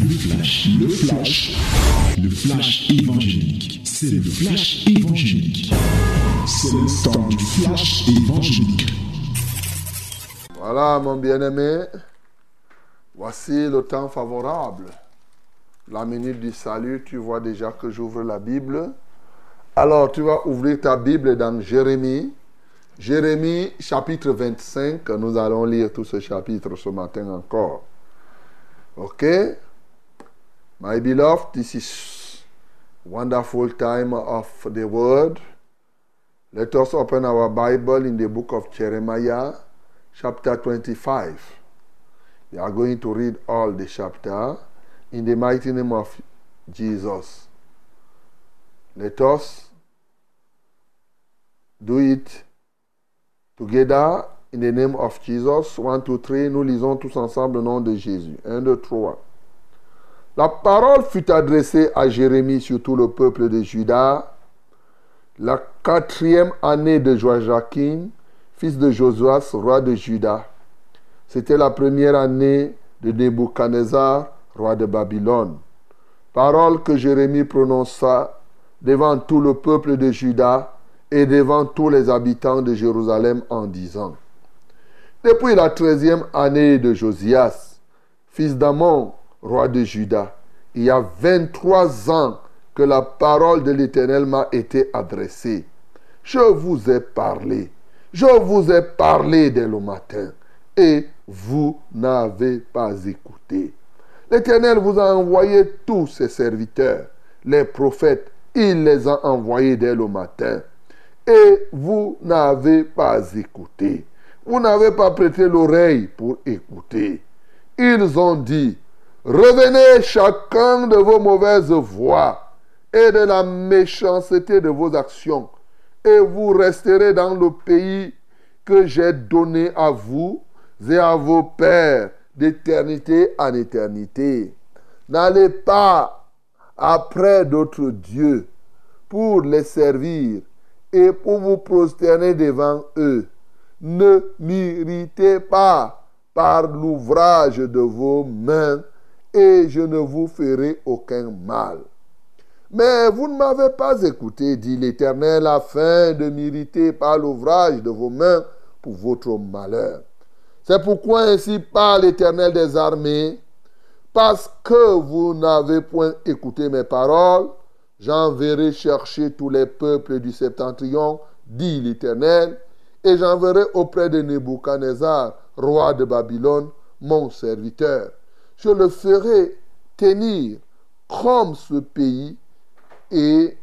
Le flash, le flash, le flash évangélique. C'est le flash évangélique. C'est le temps du flash évangélique. Voilà, mon bien-aimé. Voici le temps favorable. La minute du salut, tu vois déjà que j'ouvre la Bible. Alors, tu vas ouvrir ta Bible dans Jérémie. Jérémie, chapitre 25. Nous allons lire tout ce chapitre ce matin encore. OK? My beloved, this is wonderful time of the word. Let us open our Bible in the book of Jeremiah, chapter 25. We are going to read all the chapter in the mighty name of Jesus. Let us do it together in the name of Jesus. One, two, three. Nous lisons tous ensemble le nom de Jésus. Un, deux, trois. La parole fut adressée à Jérémie sur tout le peuple de Juda, la quatrième année de Joachim, fils de Josuas, roi de Juda. C'était la première année de Nebuchadnezzar, roi de Babylone. Parole que Jérémie prononça devant tout le peuple de Juda et devant tous les habitants de Jérusalem en disant Depuis la treizième année de Josias, fils d'Amon, roi de Juda, il y a 23 ans que la parole de l'Éternel m'a été adressée. Je vous ai parlé, je vous ai parlé dès le matin, et vous n'avez pas écouté. L'Éternel vous a envoyé tous ses serviteurs, les prophètes, il les a envoyés dès le matin, et vous n'avez pas écouté. Vous n'avez pas prêté l'oreille pour écouter. Ils ont dit, Revenez chacun de vos mauvaises voies et de la méchanceté de vos actions, et vous resterez dans le pays que j'ai donné à vous et à vos pères d'éternité en éternité. N'allez pas après d'autres dieux pour les servir et pour vous prosterner devant eux. Ne m'irritez pas par l'ouvrage de vos mains et je ne vous ferai aucun mal. Mais vous ne m'avez pas écouté, dit l'Éternel, afin de m'irriter par l'ouvrage de vos mains pour votre malheur. C'est pourquoi ainsi parle l'Éternel des armées, parce que vous n'avez point écouté mes paroles, j'enverrai chercher tous les peuples du septentrion, dit l'Éternel, et j'enverrai auprès de Nebuchadnezzar, roi de Babylone, mon serviteur je le ferai tenir comme ce pays et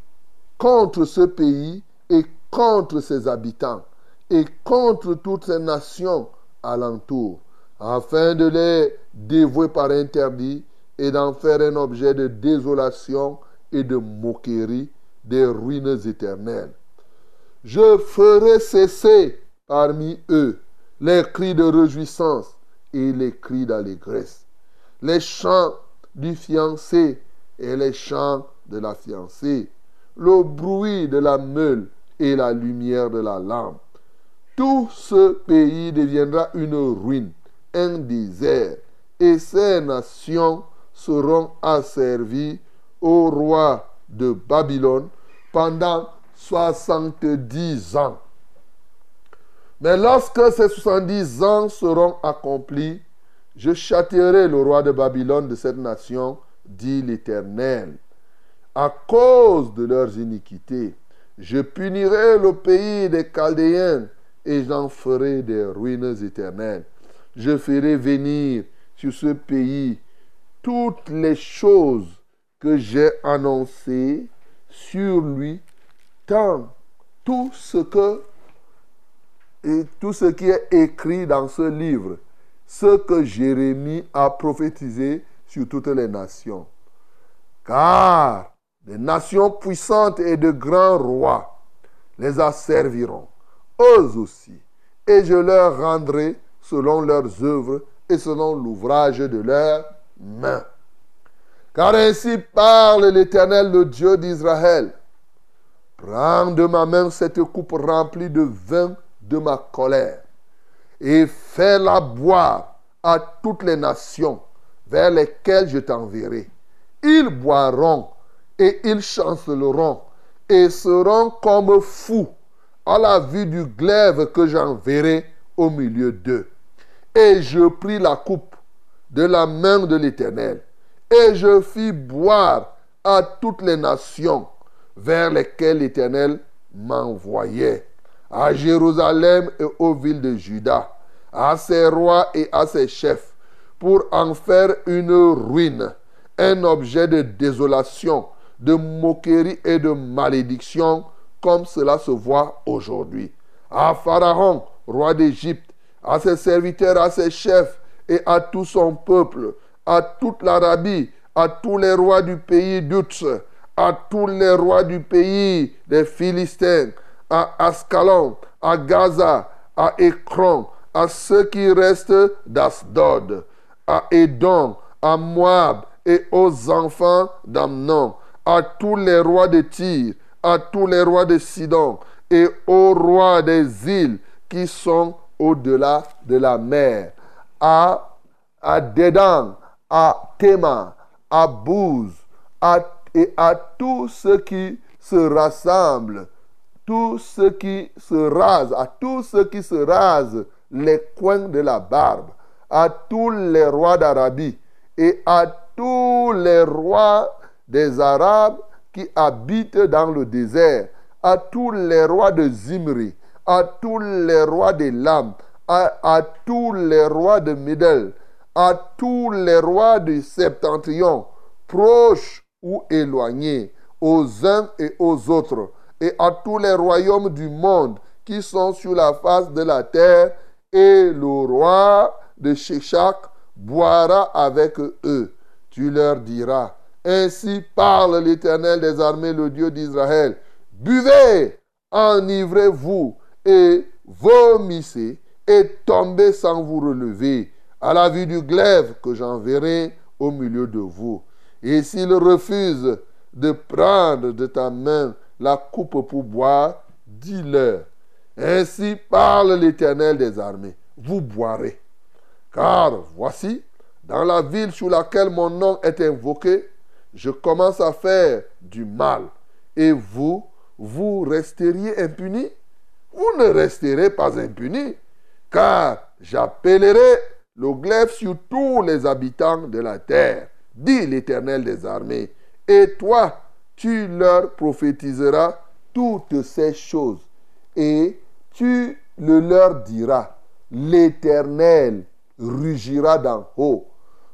contre ce pays et contre ses habitants et contre toutes ces nations alentour, afin de les dévouer par interdit et d'en faire un objet de désolation et de moquerie des ruines éternelles. Je ferai cesser parmi eux les cris de réjouissance et les cris d'allégresse les chants du fiancé et les chants de la fiancée, le bruit de la meule et la lumière de la lampe. Tout ce pays deviendra une ruine, un désert, et ces nations seront asservies au roi de Babylone pendant soixante-dix ans. Mais lorsque ces soixante-dix ans seront accomplis, je châtierai le roi de Babylone de cette nation, dit l'Éternel. À cause de leurs iniquités, je punirai le pays des Chaldéens et j'en ferai des ruines éternelles. Je ferai venir sur ce pays toutes les choses que j'ai annoncées sur lui, tant tout ce qui est écrit dans ce livre ce que Jérémie a prophétisé sur toutes les nations. Car des nations puissantes et de grands rois les asserviront, eux aussi, et je leur rendrai selon leurs œuvres et selon l'ouvrage de leurs mains. Car ainsi parle l'Éternel, le Dieu d'Israël. Prends de ma main cette coupe remplie de vin de ma colère et fais-la boire à toutes les nations vers lesquels je t'enverrai. Ils boiront et ils chanceleront et seront comme fous à la vue du glaive que j'enverrai au milieu d'eux. Et je pris la coupe de la main de l'Éternel et je fis boire à toutes les nations vers lesquelles l'Éternel m'envoyait, à Jérusalem et aux villes de Juda, à ses rois et à ses chefs, pour en faire une ruine, un objet de désolation, de moquerie et de malédiction, comme cela se voit aujourd'hui. À Pharaon, roi d'Égypte, à ses serviteurs, à ses chefs et à tout son peuple, à toute l'Arabie, à tous les rois du pays d'Utz, à tous les rois du pays des Philistins, à Ascalon, à Gaza, à Ekron, à ceux qui restent d'Asdod, à Édom, à Moab et aux enfants d'Amnon, à tous les rois de Tyr, à tous les rois de Sidon et aux rois des îles qui sont au-delà de la mer, à, à Dédan, à Théma, à Bouz, à et à tous ceux qui se rassemblent, tous ceux qui se rasent, à tous ceux qui se rasent les coins de la barbe, à tous les rois d'Arabie et à tous les rois des Arabes qui habitent dans le désert, à tous les rois de Zimri, à tous les rois de Lam, à, tous les rois de Médel, à tous les rois du septentrion, proches ou éloignés, aux uns et aux autres, et à tous les royaumes du monde qui sont sur la face de la terre, et le roi de Sheshach boira avec eux. Tu leur diras, ainsi parle l'Éternel des armées, le Dieu d'Israël. Buvez, enivrez-vous et vomissez et tombez sans vous relever à la vue du glaive que j'enverrai au milieu de vous. Et s'il refuse de prendre de ta main la coupe pour boire, dis-leur, ainsi parle l'Éternel des armées, vous boirez. Car voici, dans la ville sur laquelle mon nom est invoqué, je commence à faire du mal. Et vous, vous resteriez impunis? Vous ne resterez pas impunis, car j'appellerai le glaive sur tous les habitants de la terre dit l'Éternel des armées. Et toi, tu leur prophétiseras toutes ces choses. Et tu le leur diras. L'Éternel rugira d'en haut.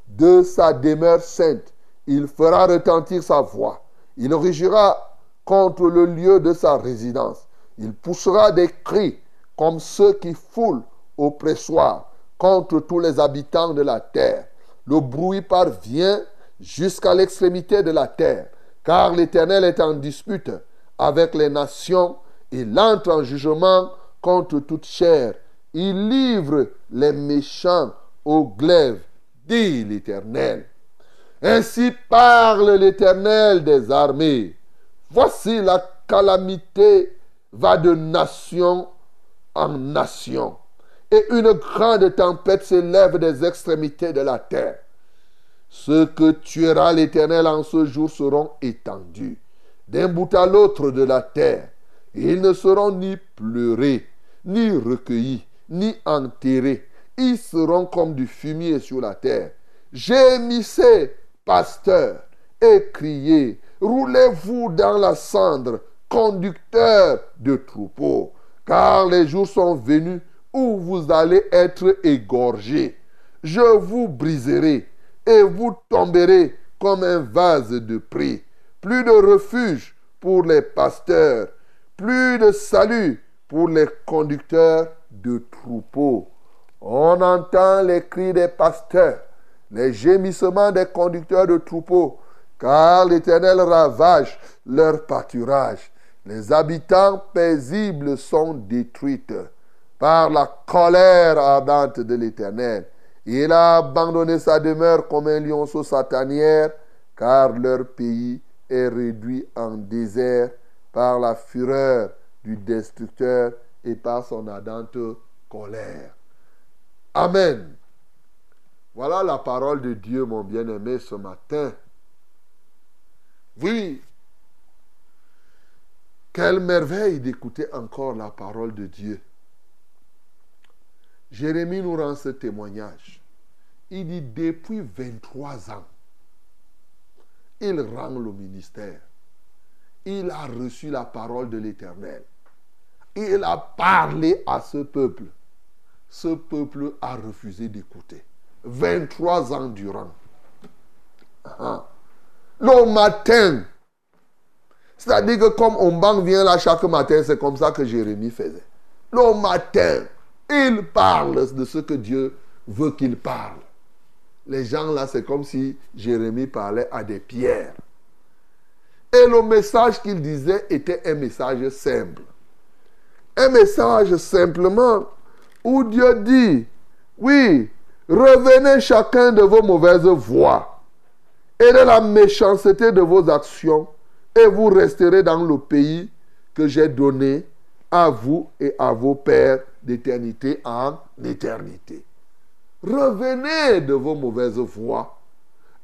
De sa demeure sainte, il fera retentir sa voix. Il rugira contre le lieu de sa résidence. Il poussera des cris comme ceux qui foulent au pressoir contre tous les habitants de la terre. Le bruit parvient jusqu'à l'extrémité de la terre, car l'Éternel est en dispute avec les nations, il entre en jugement contre toute chair, il livre les méchants au glaive, dit l'Éternel. Ainsi parle l'Éternel des armées. Voici la calamité va de nation en nation, et une grande tempête s'élève des extrémités de la terre. Ceux que tuera l'Éternel en ce jour seront étendus d'un bout à l'autre de la terre. Ils ne seront ni pleurés, ni recueillis, ni enterrés. Ils seront comme du fumier sur la terre. Gémissez, pasteurs, et criez. Roulez-vous dans la cendre, conducteurs de troupeaux. Car les jours sont venus où vous allez être égorgés. Je vous briserai et vous tomberez comme un vase de prix. Plus de refuge pour les pasteurs, plus de salut pour les conducteurs de troupeaux. On entend les cris des pasteurs, les gémissements des conducteurs de troupeaux, car l'Éternel ravage leur pâturage. Les habitants paisibles sont détruits par la colère ardente de l'Éternel. Il a abandonné sa demeure comme un lionceau satanière, car leur pays est réduit en désert par la fureur du destructeur et par son ardente colère. Amen. Voilà la parole de Dieu, mon bien-aimé, ce matin. Oui. Quelle merveille d'écouter encore la parole de Dieu. Jérémie nous rend ce témoignage. Il dit, depuis 23 ans, il rend le ministère. Il a reçu la parole de l'Éternel. Il a parlé à ce peuple. Ce peuple a refusé d'écouter. 23 ans durant. Ah. Le matin, c'est-à-dire que comme on vient là chaque matin, c'est comme ça que Jérémie faisait. Le matin, il parle de ce que Dieu veut qu'il parle. Les gens là, c'est comme si Jérémie parlait à des pierres. Et le message qu'il disait était un message simple. Un message simplement où Dieu dit, oui, revenez chacun de vos mauvaises voies et de la méchanceté de vos actions, et vous resterez dans le pays que j'ai donné à vous et à vos pères d'éternité en éternité. Revenez de vos mauvaises voies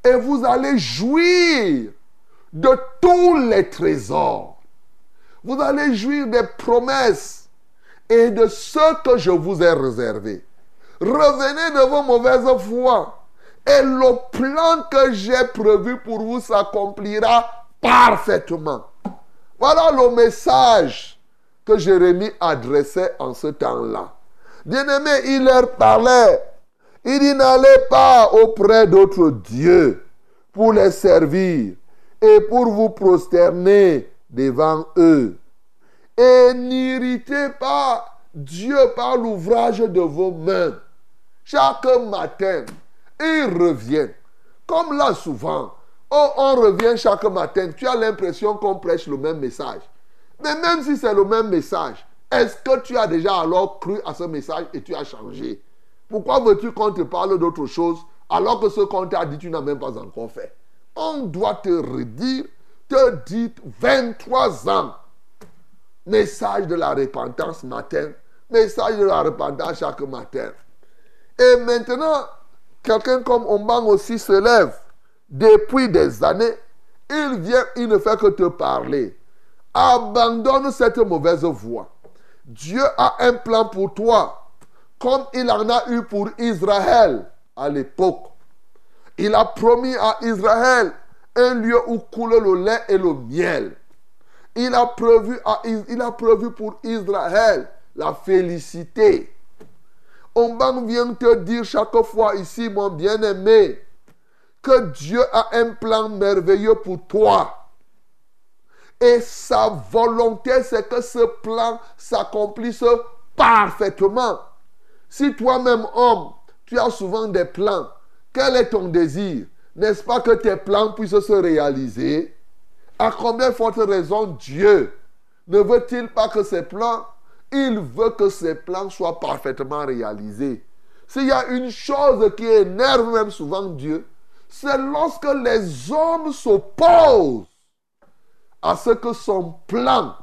et vous allez jouir de tous les trésors. Vous allez jouir des promesses et de ce que je vous ai réservé. Revenez de vos mauvaises voies et le plan que j'ai prévu pour vous s'accomplira parfaitement. Voilà le message que Jérémie adressait en ce temps-là. Bien-aimé, il leur parlait. Il dit n'allez pas auprès d'autres dieux pour les servir et pour vous prosterner devant eux. Et n'irritez pas Dieu par l'ouvrage de vos mains. Chaque matin, il revient. Comme là souvent, oh, on revient chaque matin, tu as l'impression qu'on prêche le même message. Mais même si c'est le même message, est-ce que tu as déjà alors cru à ce message et tu as changé? Pourquoi veux-tu qu'on te parle d'autre chose alors que ce qu'on t'a dit, tu n'as même pas encore fait? On doit te redire, te dire 23 ans. Message de la repentance matin, message de la repentance chaque matin. Et maintenant, quelqu'un comme Omban aussi se lève depuis des années. Il vient, il ne fait que te parler. Abandonne cette mauvaise voie. Dieu a un plan pour toi, comme il en a eu pour Israël à l'époque. Il a promis à Israël un lieu où coule le lait et le miel. Il a prévu, pour Israël la félicité. On vient te dire chaque fois ici, mon bien-aimé, que Dieu a un plan merveilleux pour toi. Et sa volonté, c'est que ce plan s'accomplisse parfaitement. Si toi-même, homme, tu as souvent des plans, quel est ton désir? N'est-ce pas que tes plans puissent se réaliser? À combien forte raison Dieu ne veut-il pas que ses plans, il veut que ses plans soient parfaitement réalisés. S'il y a une chose qui énerve même souvent Dieu, c'est lorsque les hommes s'opposent à ce que son plan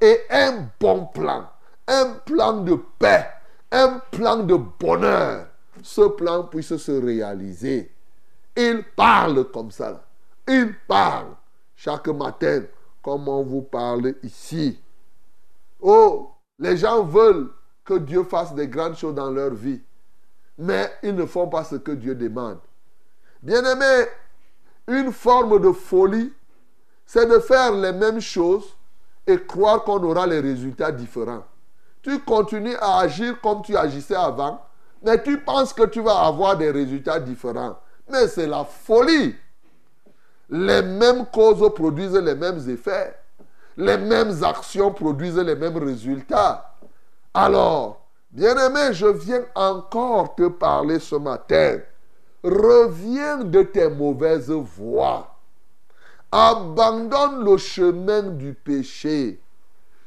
est un bon plan, un plan de paix, un plan de bonheur, ce plan puisse se réaliser. Il parle comme ça. Il parle chaque matin comme on vous parle ici. Oh, les gens veulent que Dieu fasse des grandes choses dans leur vie, mais ils ne font pas ce que Dieu demande. Bien-aimé, une forme de folie, c'est de faire les mêmes choses et croire qu'on aura les résultats différents. Tu continues à agir comme tu agissais avant, mais tu penses que tu vas avoir des résultats différents. Mais c'est la folie. Les mêmes causes produisent les mêmes effets. Les mêmes actions produisent les mêmes résultats. Alors, bien-aimé, je viens encore te parler ce matin reviens de tes mauvaises voies. Abandonne le chemin du péché.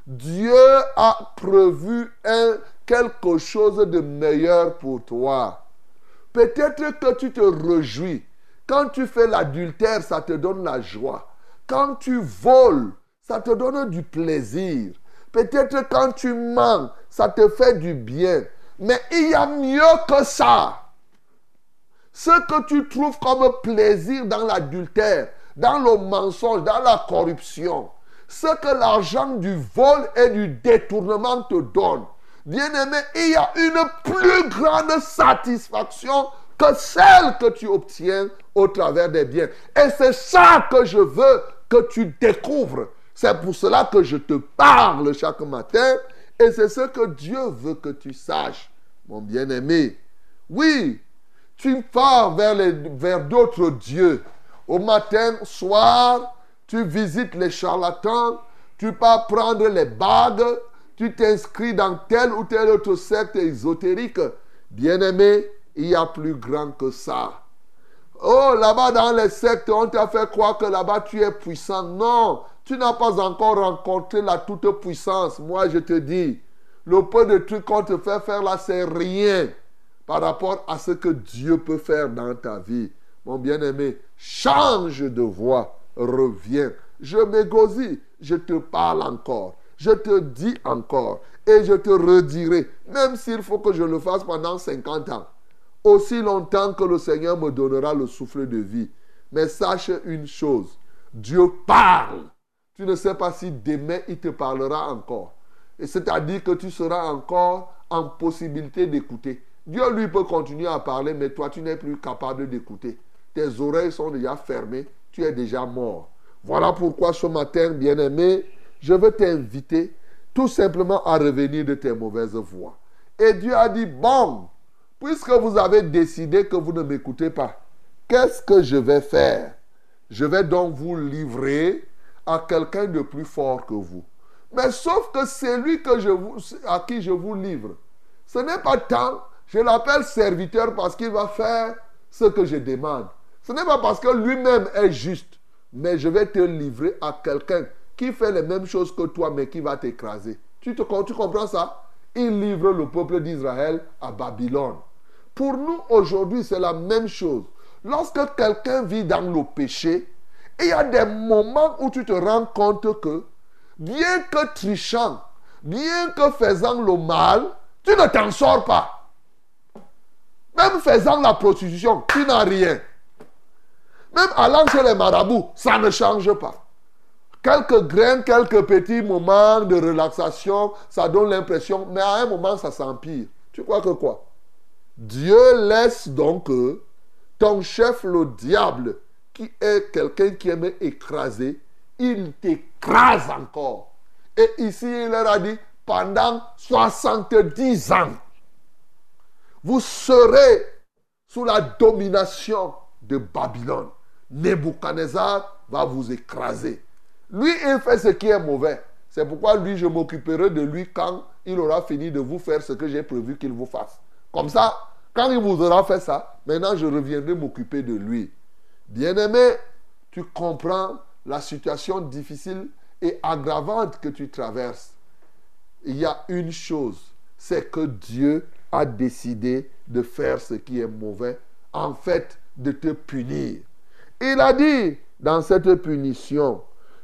Dieu a prévu quelque chose de meilleur pour toi. Peut-être que tu te réjouis. Quand tu fais l'adultère, ça te donne la joie. Quand tu voles, ça te donne du plaisir. Peut-être quand tu mens, ça te fait du bien. Mais il y a mieux que ça. Ce que tu trouves comme plaisir dans l'adultère, dans le mensonge, dans la corruption, ce que l'argent du vol et du détournement te donne, bien-aimé, il y a une plus grande satisfaction que celle que tu obtiens au travers des biens. Et c'est ça que je veux que tu découvres. C'est pour cela que je te parle chaque matin. Et c'est ce que Dieu veut que tu saches, mon bien-aimé. Oui, tu pars vers, vers d'autres dieux. Au matin, soir, tu visites les charlatans, tu pars prendre les bagues, tu t'inscris dans telle ou telle autre secte ésotérique. Bien-aimé, il y a plus grand que ça. Oh, là-bas dans les sectes, on t'a fait croire que là-bas tu es puissant. Non, tu n'as pas encore rencontré la toute-puissance. Moi, je te dis, le peu de trucs qu'on te fait faire là, c'est rien par rapport à ce que Dieu peut faire dans ta vie. Mon bien-aimé, change de voix, reviens. Je m'égosille, je te parle encore, je te dis encore, et je te redirai, même s'il faut que je le fasse pendant 50 ans, aussi longtemps que le Seigneur me donnera le souffle de vie. Mais sache une chose, Dieu parle. Tu ne sais pas si demain il te parlera encore. Et c'est-à-dire que tu seras encore en possibilité d'écouter. Dieu, lui, peut continuer à parler, mais toi, tu n'es plus capable d'écouter. Tes oreilles sont déjà fermées, tu es déjà mort. Voilà pourquoi ce matin, bien-aimé, je veux t'inviter tout simplement à revenir de tes mauvaises voies. Et Dieu a dit, bon, puisque vous avez décidé que vous ne m'écoutez pas, qu'est-ce que je vais faire? Je vais donc vous livrer à quelqu'un de plus fort que vous. Mais sauf que c'est lui que je vous, à qui je vous livre. Ce n'est pas tant je l'appelle serviteur parce qu'il va faire ce que je demande. Ce n'est pas parce que lui-même est juste, mais je vais te livrer à quelqu'un qui fait les mêmes choses que toi, mais qui va t'écraser. Tu, tu comprends ça? Il livre le peuple d'Israël à Babylone. Pour nous, aujourd'hui, c'est la même chose. Lorsque quelqu'un vit dans le péché, il y a des moments où tu te rends compte que, bien que trichant, bien que faisant le mal, tu ne t'en sors pas. Même faisant la prostitution, tu n'as rien. Même allant chez les marabouts, ça ne change pas. Quelques graines, quelques petits moments de relaxation, ça donne l'impression, mais à un moment, ça s'empire. Tu crois que quoi? Dieu laisse donc ton chef, le diable, qui est quelqu'un qui aime écraser, il t'écrase encore. Et ici, il leur a dit, pendant 70 ans, vous serez sous la domination de Babylone. Nebuchadnezzar va vous écraser. Lui, il fait ce qui est mauvais. C'est pourquoi lui, je m'occuperai de lui quand il aura fini de vous faire ce que j'ai prévu qu'il vous fasse. Comme ça, quand il vous aura fait ça, maintenant je reviendrai m'occuper de lui. Bien-aimé, tu comprends la situation difficile et aggravante que tu traverses. Il y a une chose, c'est que Dieu a décidé de faire ce qui est mauvais, en fait, de te punir. Il a dit dans cette punition,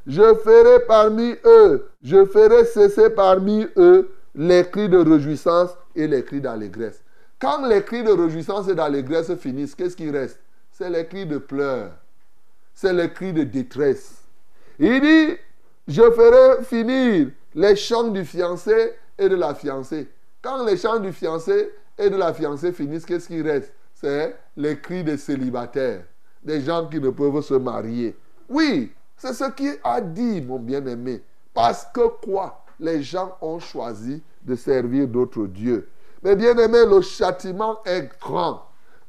je ferai parmi eux, je ferai cesser parmi eux les cris de réjouissance et les cris d'allégresse. Quand les cris de réjouissance et d'allégresse finissent, qu'est-ce qui reste? C'est les cris de pleurs, c'est les cris de détresse. Il dit, je ferai finir les chants du fiancé et de la fiancée. Quand les chants du fiancé et de la fiancée finissent, qu'est-ce qui reste? C'est les cris des célibataires, des gens qui ne peuvent se marier. Oui, c'est ce qui a dit, mon bien-aimé. Parce que quoi? Les gens ont choisi de servir d'autres dieux. Mais bien-aimé, le châtiment est grand.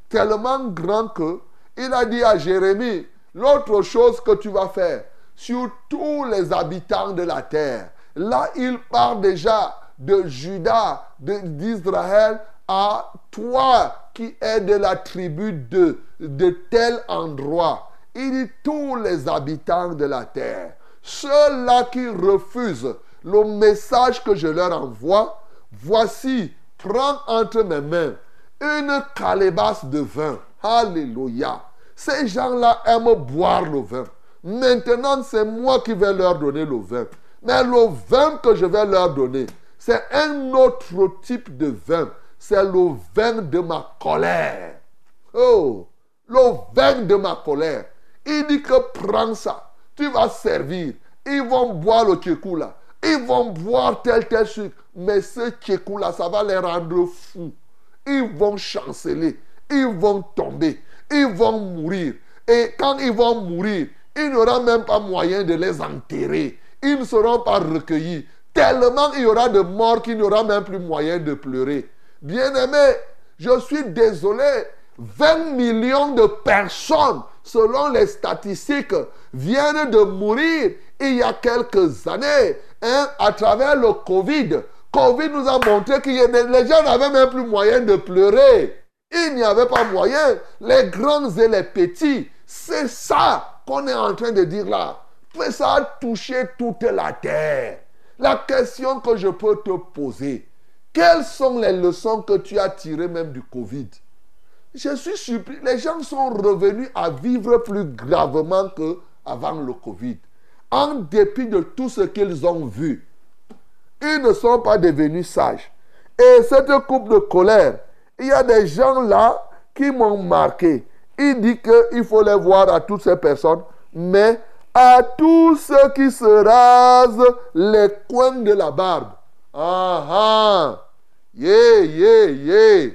Tellement grand que il a dit à Jérémie, l'autre chose que tu vas faire sur tous les habitants de la terre. Là, il parle déjà de Judas, d'Israël, à toi qui es de la tribu de, de tel endroit. Il dit tous les habitants de la terre, ceux-là qui refusent le message que je leur envoie, voici, prends entre mes mains une calebasse de vin. Alléluia. Ces gens-là aiment boire le vin. Maintenant, c'est moi qui vais leur donner le vin. Mais le vin que je vais leur donner, c'est un autre type de vin. C'est le vin de ma colère. Oh, le vin de ma colère. Il dit que prends ça, tu vas servir. Ils vont boire le tchékou là. Ils vont boire tel tel sucre. Mais ce tchékou là, ça va les rendre fous. Ils vont chanceler. Ils vont tomber. Ils vont mourir. Et quand ils vont mourir, il n'y aura même pas moyen de les enterrer. Ils ne seront pas recueillis. Tellement il y aura de morts qu'il n'y aura même plus moyen de pleurer. Bien-aimé, je suis désolé. 20 millions de personnes, selon les statistiques, viennent de mourir il y a quelques années hein, à travers le Covid. Covid nous a montré que les gens n'avaient même plus moyen de pleurer. Il n'y avait pas moyen. Les grands et les petits, c'est ça qu'on est en train de dire là. Ça a touché toute la terre. La question que je peux te poser, quelles sont les leçons que tu as tirées même du Covid? Je suis surpris. Les gens sont revenus à vivre plus gravement qu'avant le Covid. En dépit de tout ce qu'ils ont vu, ils ne sont pas devenus sages. Et cette coupe de colère, il y a des gens là qui m'ont marqué. Il dit qu'il faut les voir à toutes ces personnes, mais à tous ceux qui se rasent les coins de la barbe. Ah ah! Yeah, yeah, yeah!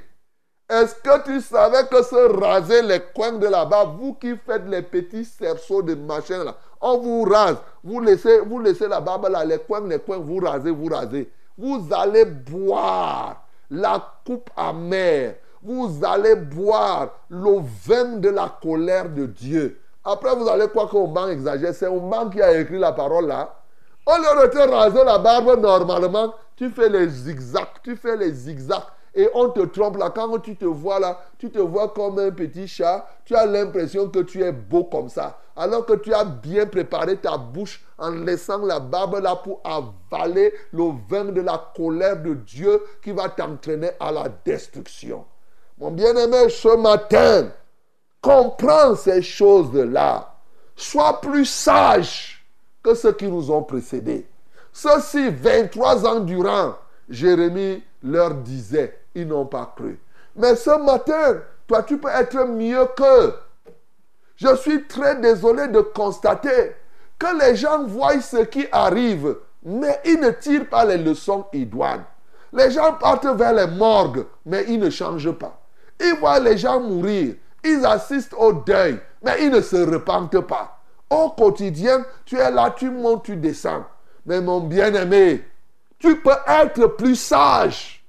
Est-ce que tu savais que se raser les coins de barbe, vous qui faites les petits cerceaux de machin là, on vous rase, vous laissez, vous laissez la barbe là, les coins, les coins, vous rasez, vous rasez. Vous allez boire la coupe amère. Vous allez boire le vin de la colère de Dieu. Après, vous allez croire qu'Oman exagère. C'est Oman qui a écrit la parole là. Lieu de te raser la barbe normalement, tu fais les zigzags, tu fais les zigzags. Et on te trompe là. Quand tu te vois là, tu te vois comme un petit chat. Tu as l'impression que tu es beau comme ça. Alors que tu as bien préparé ta bouche en laissant la barbe là pour avaler le vin de la colère de Dieu qui va t'entraîner à la destruction. Mon bien-aimé, ce matin, comprends ces choses-là. Sois plus sage ceux qui nous ont précédés. Ceux-ci, 23 ans durant, Jérémie leur disait, ils n'ont pas cru. Mais ce matin, toi, tu peux être mieux qu'eux. Je suis très désolé de constater que les gens voient ce qui arrive, mais ils ne tirent pas les leçons idoines. Les gens partent vers les morgues, mais ils ne changent pas. Ils voient les gens mourir, ils assistent au deuil, mais ils ne se repentent pas. Au quotidien, tu es là, tu montes, tu descends. Mais mon bien-aimé, tu peux être plus sage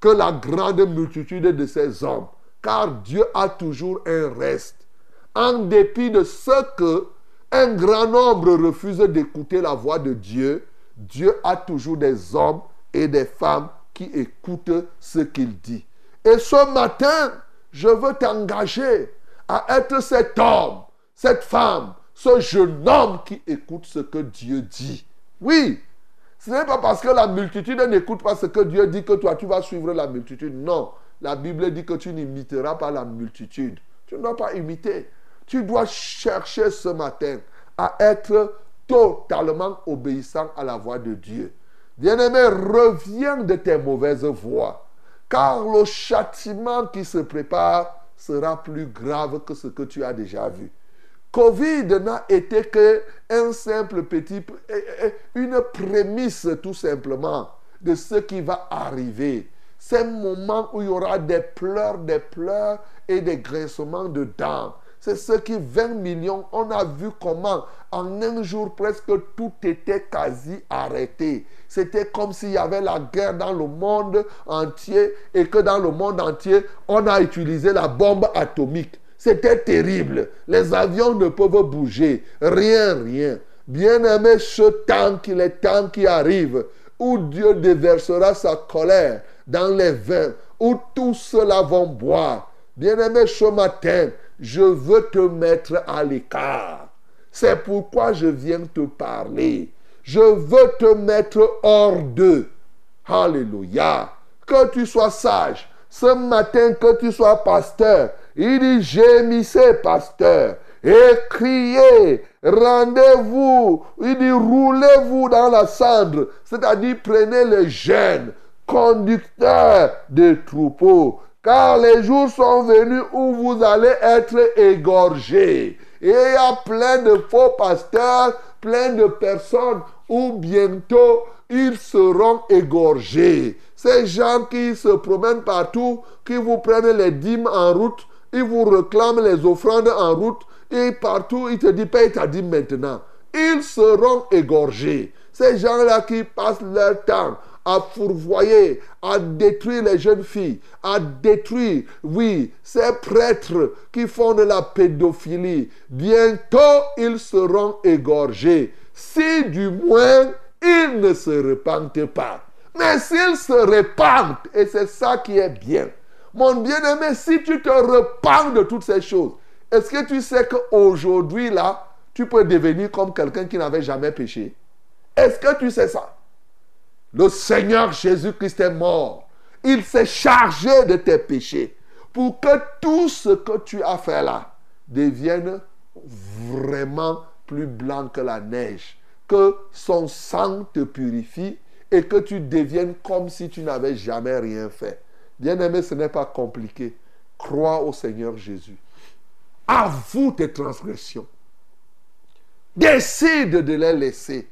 que la grande multitude de ces hommes, car Dieu a toujours un reste. En dépit de ce que un grand nombre refuse d'écouter la voix de Dieu, Dieu a toujours des hommes et des femmes qui écoutent ce qu'il dit. Et ce matin, je veux t'engager à être cet homme, cette femme, ce jeune homme qui écoute ce que Dieu dit. Oui, ce n'est pas parce que la multitude n'écoute pas ce que Dieu dit que toi tu vas suivre la multitude. Non, la Bible dit que tu n'imiteras pas la multitude. Tu ne dois pas imiter. Tu dois chercher ce matin à être totalement obéissant à la voix de Dieu. Bien-aimé, reviens de tes mauvaises voies car le châtiment qui se prépare sera plus grave que ce que tu as déjà vu. Covid n'a été que un simple petit, eh, eh, une prémisse tout simplement de ce qui va arriver. C'est un moment où il y aura des pleurs, des pleurs et des graissements de dents. C'est ce qui, 20 millions, on a vu comment en un jour presque tout était quasi arrêté. C'était comme s'il y avait la guerre dans le monde entier et que dans le monde entier, on a utilisé la bombe atomique. C'était terrible. Les avions ne peuvent bouger. Rien, rien. Bien-aimé, ce temps, les temps qui arrive, où Dieu déversera sa colère dans les vins, où tous ceux-là vont boire. Bien-aimé, ce matin, je veux te mettre à l'écart. C'est pourquoi je viens te parler. Je veux te mettre hors d'eux. Alléluia. Que tu sois sage. Ce matin, que tu sois pasteur. Il dit, gémissez, pasteur. Et criez, rendez-vous. Il dit, roulez-vous dans la cendre. C'est-à-dire, prenez les jeunes, conducteurs de troupeaux Car les jours sont venus où vous allez être égorgés. Et il y a plein de faux pasteurs, plein de personnes où bientôt ils seront égorgés. Ces gens qui se promènent partout, qui vous prennent les dîmes en route, ils vous réclament les offrandes en route, et partout ils te disent paye ta dîme maintenant. Ils seront égorgés. Ces gens-là qui passent leur temps à fourvoyer, à détruire les jeunes filles, à détruire, oui, ces prêtres qui font de la pédophilie. Bientôt, ils seront égorgés. Si du moins, ils ne se repentent pas. Mais s'ils se repentent, et c'est ça qui est bien. Mon bien-aimé, si tu te repens de toutes ces choses, est-ce que tu sais qu'aujourd'hui, là, tu peux devenir comme quelqu'un qui n'avait jamais péché? Est-ce que tu sais ça? Le Seigneur Jésus-Christ est mort. Il s'est chargé de tes péchés pour que tout ce que tu as fait là devienne vraiment plus blanc que la neige. Que son sang te purifie et que tu deviennes comme si tu n'avais jamais rien fait. Bien-aimé, ce n'est pas compliqué. Crois au Seigneur Jésus. Avoue tes transgressions. Décide de les laisser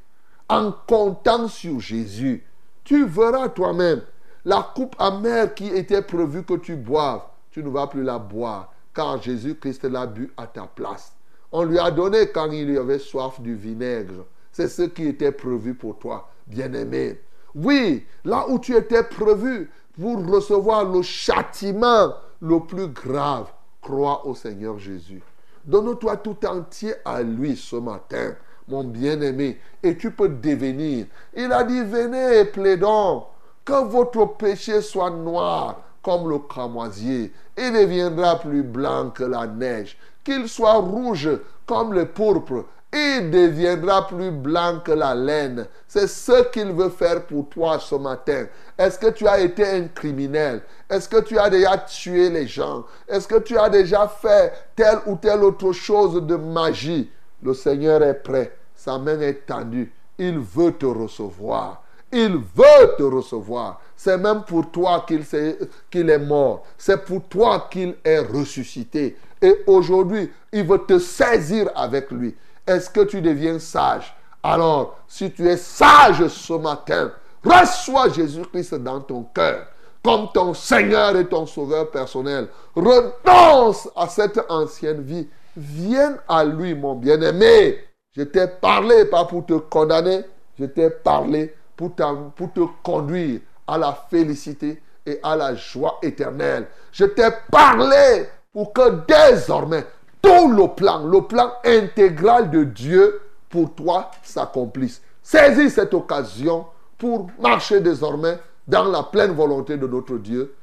en comptant sur Jésus. Tu verras toi-même la coupe amère qui était prévue que tu boives. Tu ne vas plus la boire car Jésus-Christ l'a bu à ta place. On lui a donné quand il y avait soif du vinaigre. C'est ce qui était prévu pour toi, bien-aimé. Oui, là où tu étais prévu pour recevoir le châtiment le plus grave, crois au Seigneur Jésus. Donne-toi tout entier à lui ce matin, mon bien-aimé, et tu peux devenir. Il a dit, venez et plaidons, que votre péché soit noir comme le cramoisier, et deviendra plus blanc que la neige, qu'il soit rouge comme le pourpre, il deviendra plus blanc que la laine. C'est ce qu'il veut faire pour toi ce matin. Est-ce que tu as été un criminel? Est-ce que tu as déjà tué les gens? Est-ce que tu as déjà fait telle ou telle autre chose de magie? Le Seigneur est prêt. Sa main est tendue. Il veut te recevoir. Il veut te recevoir. C'est même pour toi qu'il est mort. C'est pour toi qu'il est ressuscité. Et aujourd'hui, il veut te saisir avec lui. Est-ce que tu deviens sage? Alors, si tu es sage ce matin, reçois Jésus-Christ dans ton cœur comme ton Seigneur et ton Sauveur personnel. Renonce à cette ancienne vie. Viens à lui, mon bien-aimé. Je t'ai parlé, pas pour te condamner, je t'ai parlé pour, pour te conduire à la félicité et à la joie éternelle. Je t'ai parlé pour que désormais tout le plan, le plan intégral de Dieu pour toi s'accomplisse. Saisis cette occasion pour marcher désormais dans la pleine volonté de notre Dieu.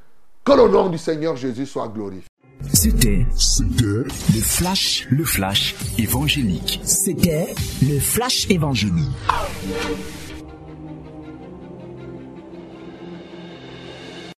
Que le nom du Seigneur Jésus soit glorifié. C'était le flash, le flash évangélique. C'était le flash évangélique.